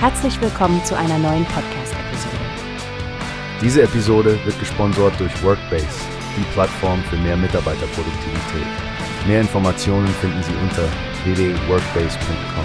Herzlich willkommen zu einer neuen Podcast-Episode. Diese Episode wird gesponsert durch Workbase, die Plattform für mehr Mitarbeiterproduktivität. Mehr Informationen finden Sie unter www.workbase.com.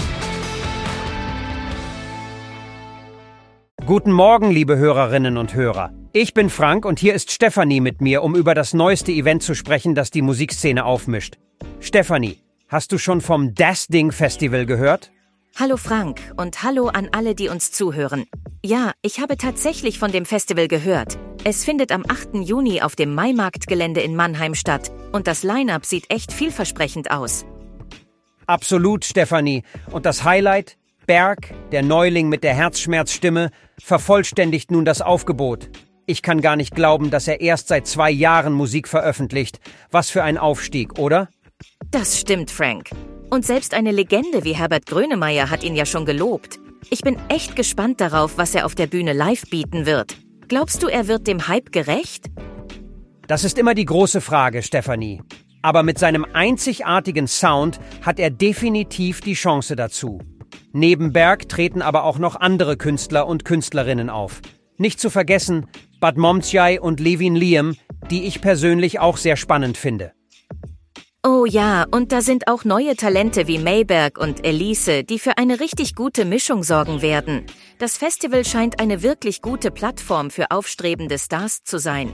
Guten Morgen, liebe Hörerinnen und Hörer. Ich bin Frank und hier ist Stefanie mit mir, um über das neueste Event zu sprechen, das die Musikszene aufmischt. Stefanie, hast du schon vom Das Ding Festival gehört? Hallo Frank und hallo an alle, die uns zuhören. Ja, ich habe tatsächlich von dem Festival gehört. Es findet am 8. Juni auf dem Maimarktgelände in Mannheim statt und das Line-up sieht echt vielversprechend aus. Absolut, Stefanie. Und das Highlight? Berg, der Neuling mit der Herzschmerzstimme, vervollständigt nun das Aufgebot. Ich kann gar nicht glauben, dass er erst seit zwei Jahren Musik veröffentlicht. Was für ein Aufstieg, oder? Das stimmt, Frank. Und selbst eine Legende wie Herbert Grönemeyer hat ihn ja schon gelobt. Ich bin echt gespannt darauf, was er auf der Bühne live bieten wird. Glaubst du, er wird dem Hype gerecht? Das ist immer die große Frage, Stefanie. Aber mit seinem einzigartigen Sound hat er definitiv die Chance dazu. Neben Berg treten aber auch noch andere Künstler und Künstlerinnen auf. Nicht zu vergessen Bad Momtjai und Levin Liam, die ich persönlich auch sehr spannend finde. Oh ja, und da sind auch neue Talente wie Mayberg und Elise, die für eine richtig gute Mischung sorgen werden. Das Festival scheint eine wirklich gute Plattform für aufstrebende Stars zu sein.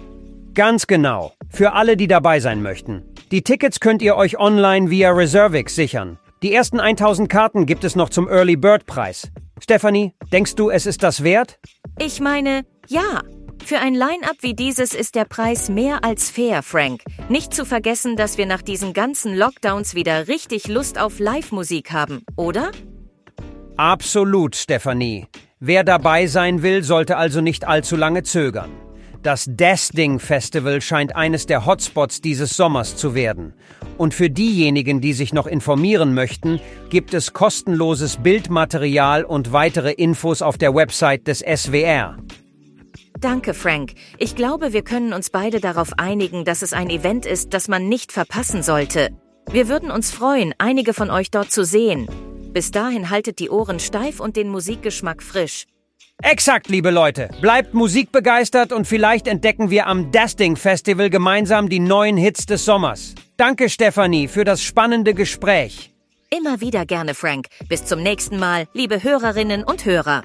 Ganz genau. Für alle, die dabei sein möchten. Die Tickets könnt ihr euch online via Reservix sichern. Die ersten 1000 Karten gibt es noch zum Early Bird Preis. Stephanie, denkst du, es ist das wert? Ich meine, ja. Für ein Line-up wie dieses ist der Preis mehr als fair, Frank. Nicht zu vergessen, dass wir nach diesen ganzen Lockdowns wieder richtig Lust auf Live-Musik haben, oder? Absolut, Stephanie. Wer dabei sein will, sollte also nicht allzu lange zögern. Das Desting Festival scheint eines der Hotspots dieses Sommers zu werden. Und für diejenigen, die sich noch informieren möchten, gibt es kostenloses Bildmaterial und weitere Infos auf der Website des SWR. Danke, Frank. Ich glaube, wir können uns beide darauf einigen, dass es ein Event ist, das man nicht verpassen sollte. Wir würden uns freuen, einige von euch dort zu sehen. Bis dahin haltet die Ohren steif und den Musikgeschmack frisch. Exakt, liebe Leute. Bleibt musikbegeistert und vielleicht entdecken wir am Dasting Festival gemeinsam die neuen Hits des Sommers. Danke, Stefanie, für das spannende Gespräch. Immer wieder gerne, Frank. Bis zum nächsten Mal, liebe Hörerinnen und Hörer.